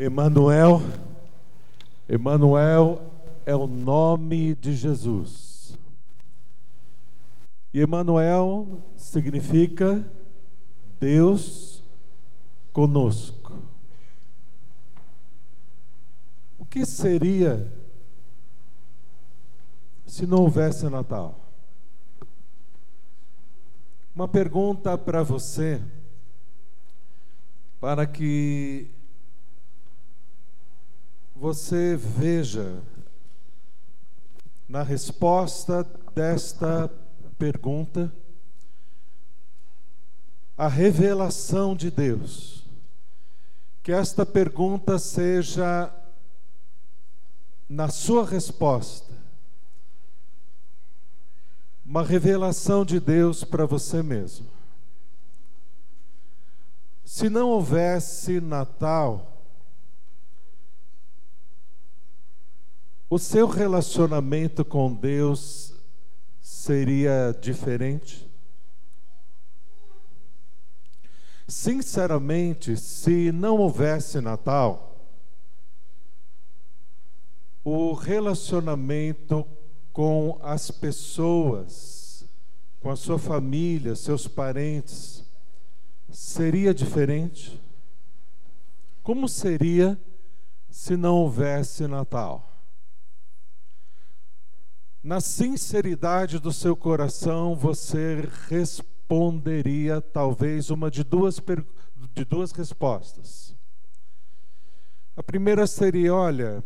Emanuel, Emanuel é o nome de Jesus. E Emanuel significa Deus conosco. O que seria se não houvesse Natal? Uma pergunta para você, para que você veja na resposta desta pergunta a revelação de Deus. Que esta pergunta seja, na sua resposta, uma revelação de Deus para você mesmo. Se não houvesse Natal, o seu relacionamento com Deus seria diferente? Sinceramente, se não houvesse Natal, o relacionamento com as pessoas, com a sua família, seus parentes, seria diferente? Como seria se não houvesse Natal? Na sinceridade do seu coração, você responderia talvez uma de duas, de duas respostas. A primeira seria: olha,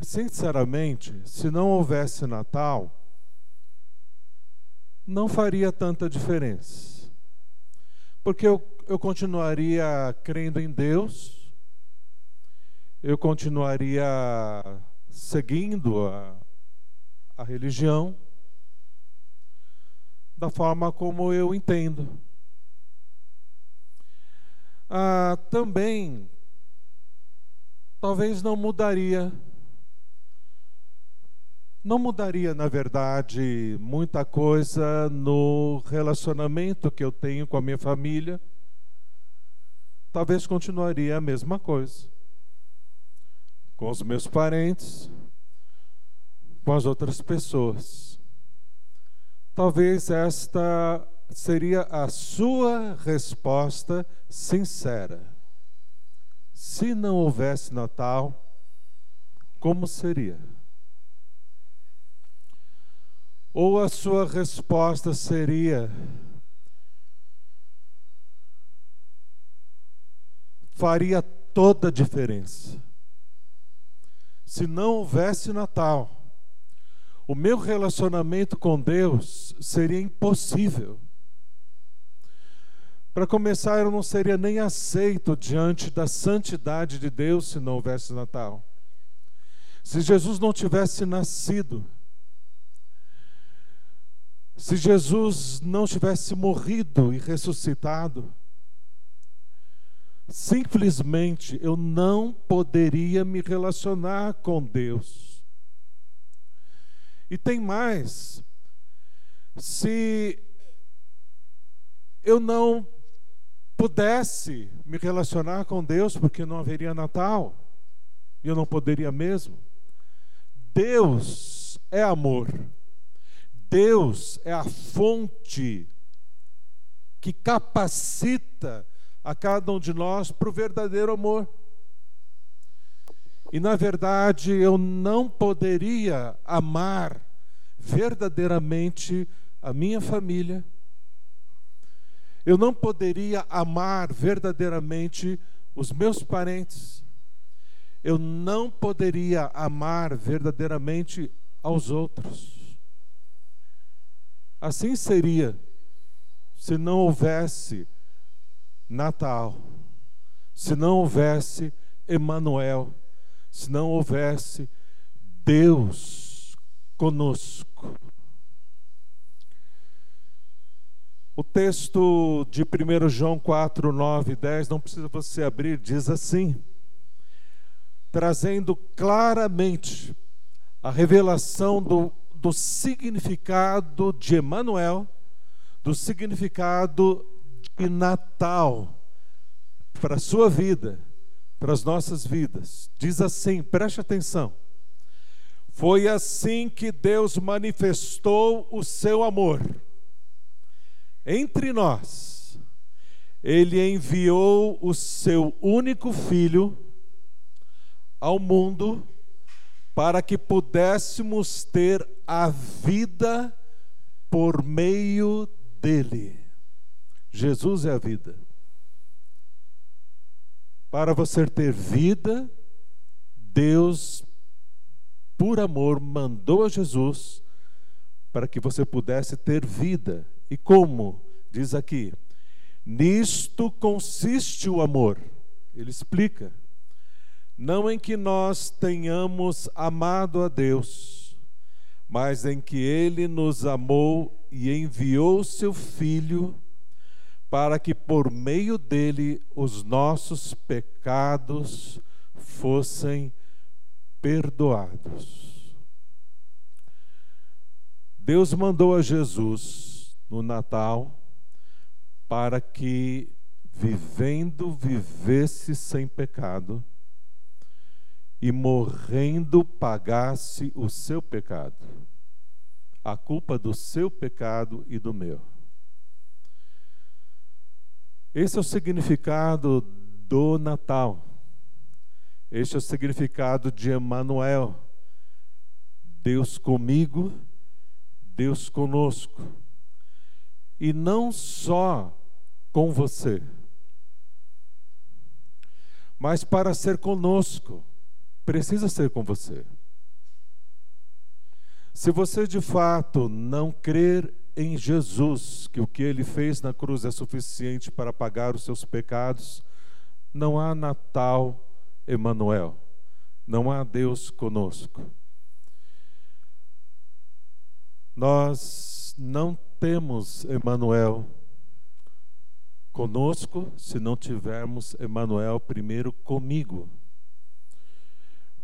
sinceramente, se não houvesse Natal, não faria tanta diferença. Porque eu, eu continuaria crendo em Deus, eu continuaria seguindo a, a religião da forma como eu entendo. Ah, também, talvez não mudaria não mudaria, na verdade, muita coisa no relacionamento que eu tenho com a minha família. Talvez continuaria a mesma coisa. Com os meus parentes, com as outras pessoas. Talvez esta seria a sua resposta sincera. Se não houvesse Natal, como seria? Ou a sua resposta seria: faria toda a diferença. Se não houvesse Natal, o meu relacionamento com Deus seria impossível. Para começar, eu não seria nem aceito diante da santidade de Deus se não houvesse Natal. Se Jesus não tivesse nascido, se Jesus não tivesse morrido e ressuscitado, simplesmente eu não poderia me relacionar com Deus. E tem mais. Se eu não pudesse me relacionar com Deus, porque não haveria Natal, e eu não poderia mesmo. Deus é amor. Deus é a fonte que capacita a cada um de nós para o verdadeiro amor. E na verdade eu não poderia amar verdadeiramente a minha família, eu não poderia amar verdadeiramente os meus parentes, eu não poderia amar verdadeiramente aos outros. Assim seria se não houvesse Natal, se não houvesse Emanuel, se não houvesse Deus conosco. O texto de 1 João 4, 9 e 10, não precisa você abrir, diz assim: trazendo claramente a revelação do do significado de Emanuel, do significado de Natal para a sua vida, para as nossas vidas. Diz assim, preste atenção. Foi assim que Deus manifestou o seu amor entre nós. Ele enviou o seu único filho ao mundo para que pudéssemos ter a vida por meio dele. Jesus é a vida. Para você ter vida, Deus, por amor, mandou a Jesus para que você pudesse ter vida. E como? Diz aqui: nisto consiste o amor. Ele explica. Não em que nós tenhamos amado a Deus, mas em que Ele nos amou e enviou seu Filho para que por meio dele os nossos pecados fossem perdoados. Deus mandou a Jesus no Natal para que, vivendo, vivesse sem pecado e morrendo, pagasse o seu pecado, a culpa do seu pecado e do meu. Esse é o significado do Natal. Este é o significado de Emmanuel. Deus comigo, Deus conosco. E não só com você, mas para ser conosco, precisa ser com você. Se você de fato não crer em Jesus, que o que ele fez na cruz é suficiente para pagar os seus pecados, não há Natal Emanuel. Não há Deus conosco. Nós não temos Emanuel conosco se não tivermos Emanuel primeiro comigo.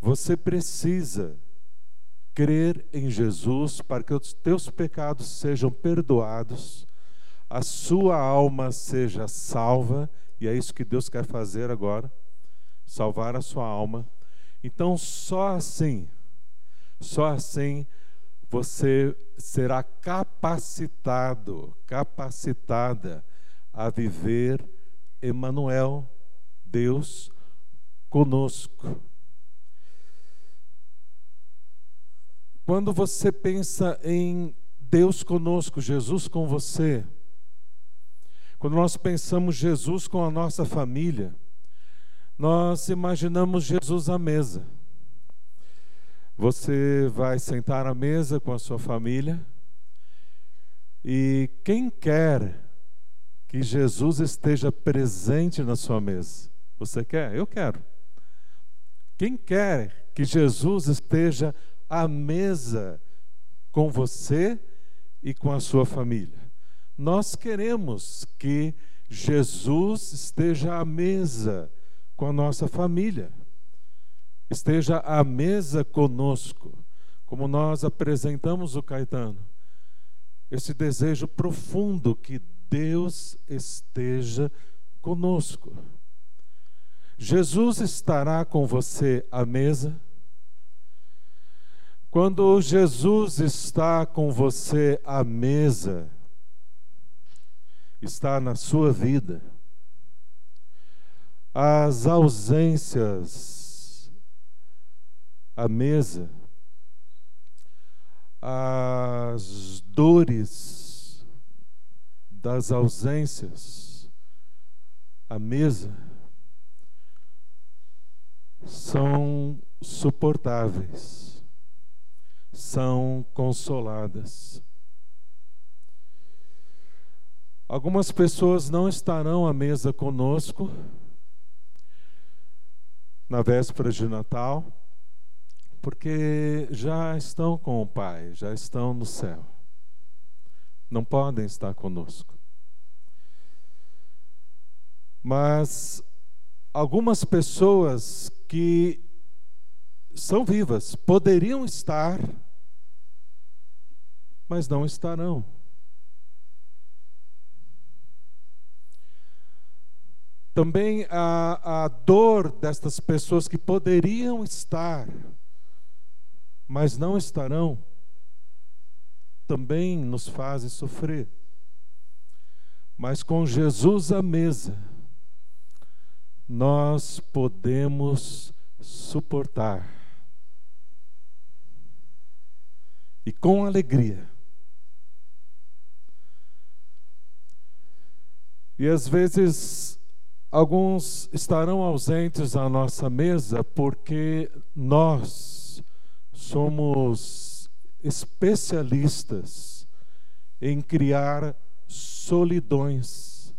Você precisa crer em Jesus para que os teus pecados sejam perdoados, a sua alma seja salva, e é isso que Deus quer fazer agora salvar a sua alma. Então, só assim, só assim você será capacitado, capacitada a viver Emmanuel, Deus conosco. Quando você pensa em Deus conosco, Jesus com você, quando nós pensamos Jesus com a nossa família, nós imaginamos Jesus à mesa. Você vai sentar à mesa com a sua família e quem quer que Jesus esteja presente na sua mesa? Você quer? Eu quero. Quem quer que Jesus esteja à mesa com você e com a sua família. Nós queremos que Jesus esteja à mesa com a nossa família, esteja à mesa conosco, como nós apresentamos o Caetano. Esse desejo profundo que Deus esteja conosco. Jesus estará com você à mesa quando Jesus está com você à mesa, está na sua vida, as ausências à mesa, as dores das ausências à mesa são suportáveis são consoladas. Algumas pessoas não estarão à mesa conosco na véspera de Natal, porque já estão com o Pai, já estão no céu. Não podem estar conosco. Mas algumas pessoas que são vivas, poderiam estar mas não estarão. também a, a dor destas pessoas que poderiam estar, mas não estarão, também nos fazem sofrer. Mas com Jesus à mesa, nós podemos suportar. E com alegria. E às vezes Alguns estarão ausentes à nossa mesa porque nós somos especialistas em criar solidões.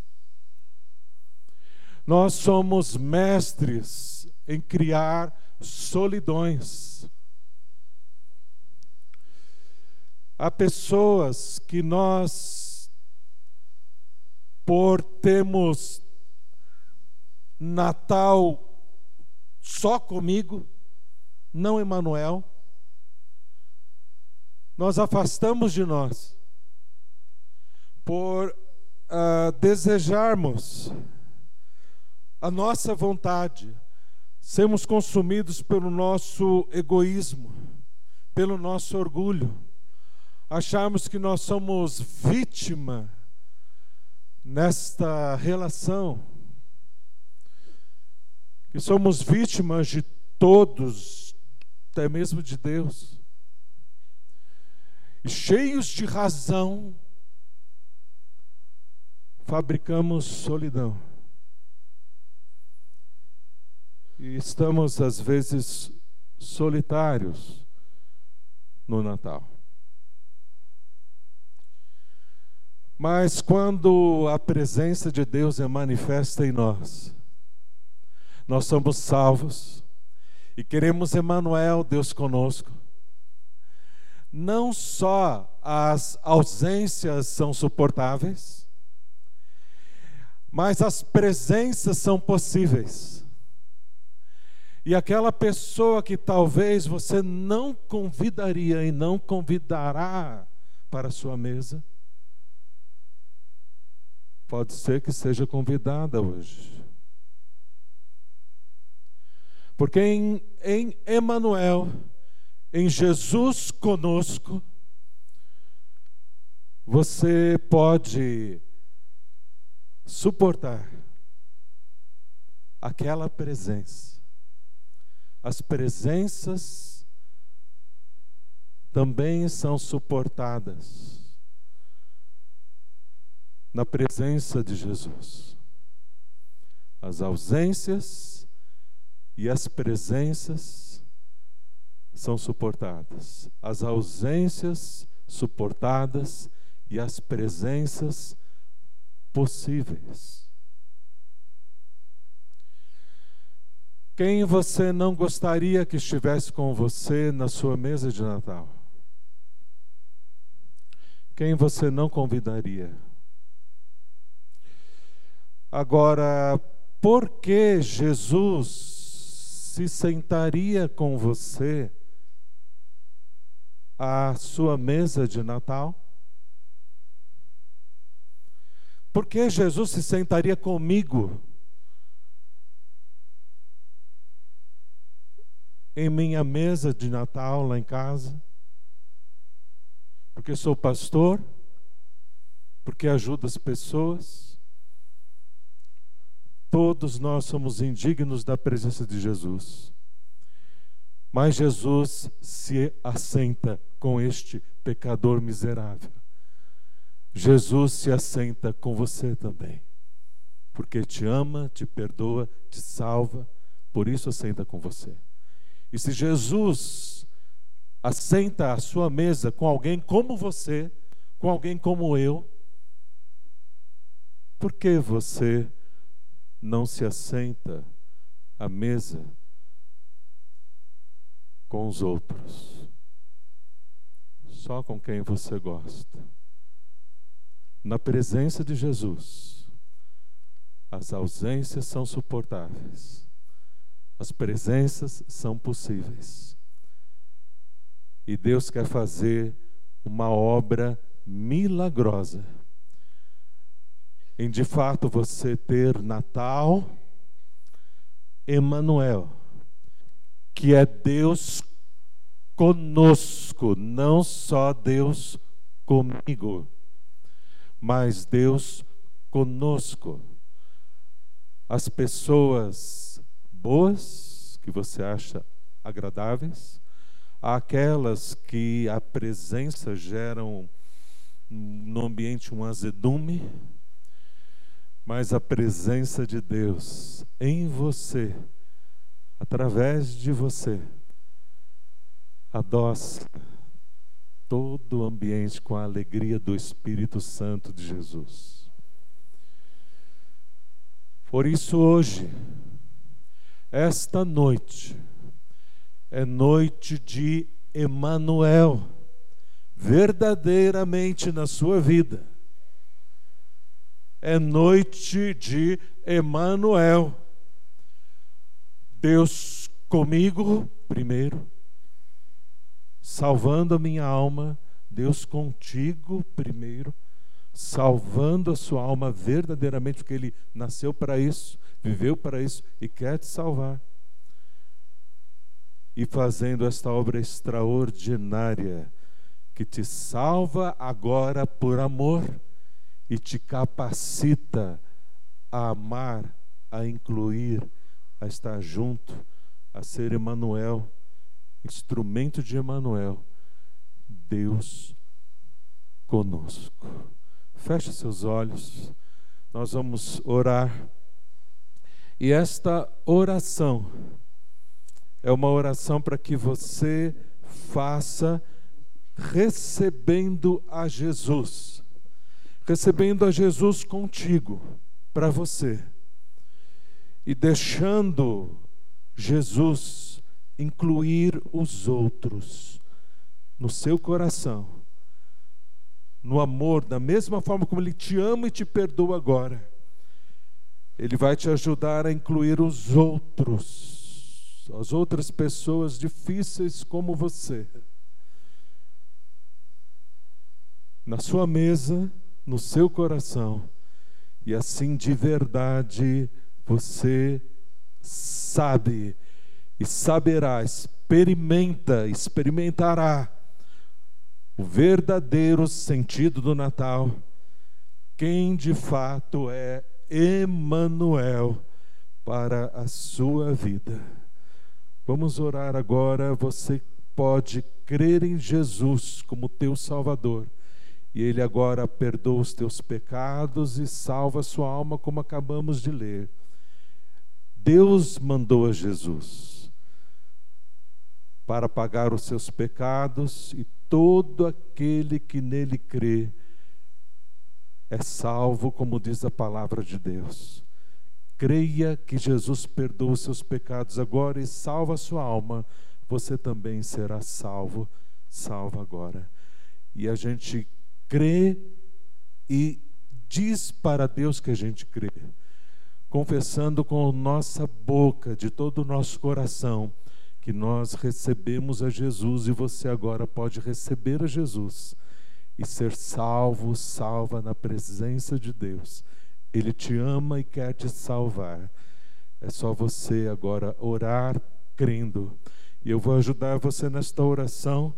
Nós somos mestres em criar solidões. Há pessoas que nós, por termos Natal só comigo, não Emanuel. Nós afastamos de nós por uh, desejarmos a nossa vontade, sermos consumidos pelo nosso egoísmo, pelo nosso orgulho, acharmos que nós somos vítima nesta relação que somos vítimas de todos, até mesmo de Deus. E cheios de razão, fabricamos solidão. E estamos, às vezes, solitários no Natal. Mas quando a presença de Deus é manifesta em nós, nós somos salvos e queremos Emmanuel, Deus conosco. Não só as ausências são suportáveis, mas as presenças são possíveis. E aquela pessoa que talvez você não convidaria e não convidará para a sua mesa, pode ser que seja convidada hoje. Porque em, em Emmanuel, em Jesus conosco, você pode suportar aquela presença. As presenças também são suportadas na presença de Jesus. As ausências e as presenças são suportadas, as ausências suportadas e as presenças possíveis. Quem você não gostaria que estivesse com você na sua mesa de Natal? Quem você não convidaria? Agora, por que Jesus se sentaria com você à sua mesa de Natal? Por que Jesus se sentaria comigo em minha mesa de Natal lá em casa? Porque sou pastor? Porque ajudo as pessoas? Todos nós somos indignos da presença de Jesus. Mas Jesus se assenta com este pecador miserável. Jesus se assenta com você também. Porque te ama, te perdoa, te salva, por isso assenta com você. E se Jesus assenta à sua mesa com alguém como você, com alguém como eu, por que você não se assenta à mesa com os outros, só com quem você gosta. Na presença de Jesus, as ausências são suportáveis, as presenças são possíveis. E Deus quer fazer uma obra milagrosa em de fato você ter Natal, Emanuel, que é Deus conosco, não só Deus comigo, mas Deus conosco. As pessoas boas que você acha agradáveis, aquelas que a presença geram no ambiente um azedume, mas a presença de Deus em você, através de você, adoça todo o ambiente com a alegria do Espírito Santo de Jesus. Por isso, hoje, esta noite, é noite de Emanuel, verdadeiramente na sua vida é noite de Emanuel. Deus comigo primeiro, salvando a minha alma, Deus contigo primeiro, salvando a sua alma verdadeiramente, porque ele nasceu para isso, viveu para isso e quer te salvar. E fazendo esta obra extraordinária que te salva agora por amor e te capacita a amar, a incluir, a estar junto, a ser Emanuel, instrumento de Emanuel, Deus conosco. Feche seus olhos. Nós vamos orar. E esta oração é uma oração para que você faça recebendo a Jesus recebendo a Jesus contigo, para você, e deixando Jesus incluir os outros no seu coração, no amor, da mesma forma como Ele te ama e te perdoa agora. Ele vai te ajudar a incluir os outros, as outras pessoas difíceis como você, na sua mesa no seu coração, e assim de verdade você sabe e saberá, experimenta, experimentará o verdadeiro sentido do Natal, quem de fato é Emanuel para a sua vida. Vamos orar agora, você pode crer em Jesus como teu Salvador e Ele agora perdoa os teus pecados e salva a sua alma, como acabamos de ler. Deus mandou a Jesus para pagar os seus pecados e todo aquele que nele crê é salvo, como diz a palavra de Deus. Creia que Jesus perdoa os seus pecados agora e salva a sua alma, você também será salvo, salvo agora. E a gente crê e diz para Deus que a gente crê, confessando com nossa boca, de todo o nosso coração, que nós recebemos a Jesus e você agora pode receber a Jesus e ser salvo, salva na presença de Deus. Ele te ama e quer te salvar. É só você agora orar crendo. E eu vou ajudar você nesta oração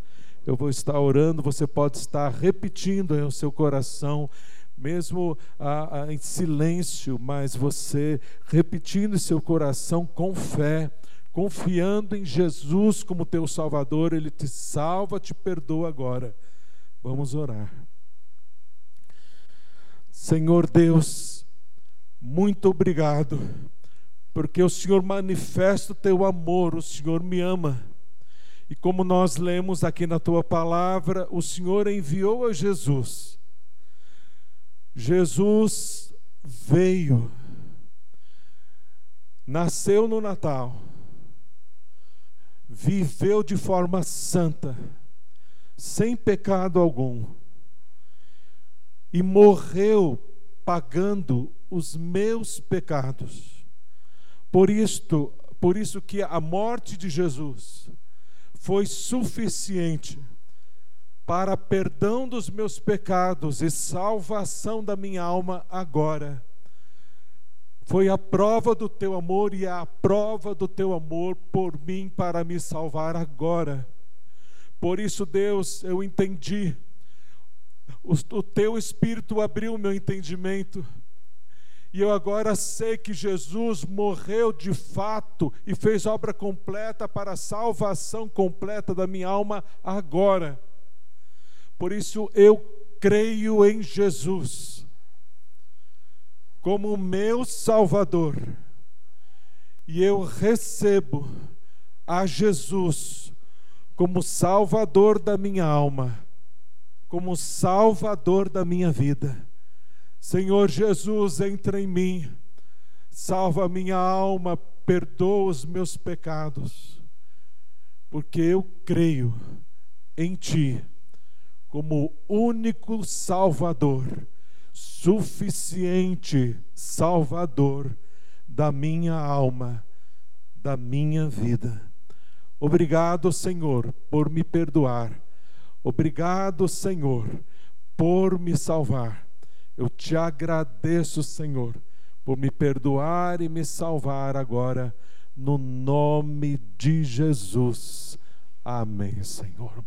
eu vou estar orando, você pode estar repetindo em seu coração, mesmo ah, ah, em silêncio, mas você repetindo em seu coração com fé, confiando em Jesus como teu Salvador, Ele te salva, te perdoa agora. Vamos orar. Senhor Deus, muito obrigado, porque o Senhor manifesta o teu amor, o Senhor me ama. E como nós lemos aqui na tua palavra, o Senhor enviou a Jesus. Jesus veio, nasceu no Natal, viveu de forma santa, sem pecado algum, e morreu pagando os meus pecados. Por isto, por isso que a morte de Jesus foi suficiente para perdão dos meus pecados e salvação da minha alma agora. Foi a prova do teu amor e é a prova do teu amor por mim para me salvar agora. Por isso, Deus, eu entendi. O, o teu Espírito abriu meu entendimento. E eu agora sei que Jesus morreu de fato e fez obra completa para a salvação completa da minha alma agora. Por isso eu creio em Jesus como meu Salvador. E eu recebo a Jesus como Salvador da minha alma, como Salvador da minha vida. Senhor Jesus, entra em mim, salva minha alma, perdoa os meus pecados, porque eu creio em Ti como único Salvador, suficiente Salvador da minha alma, da minha vida. Obrigado, Senhor, por me perdoar. Obrigado, Senhor, por me salvar. Eu te agradeço, Senhor, por me perdoar e me salvar agora, no nome de Jesus. Amém, Senhor.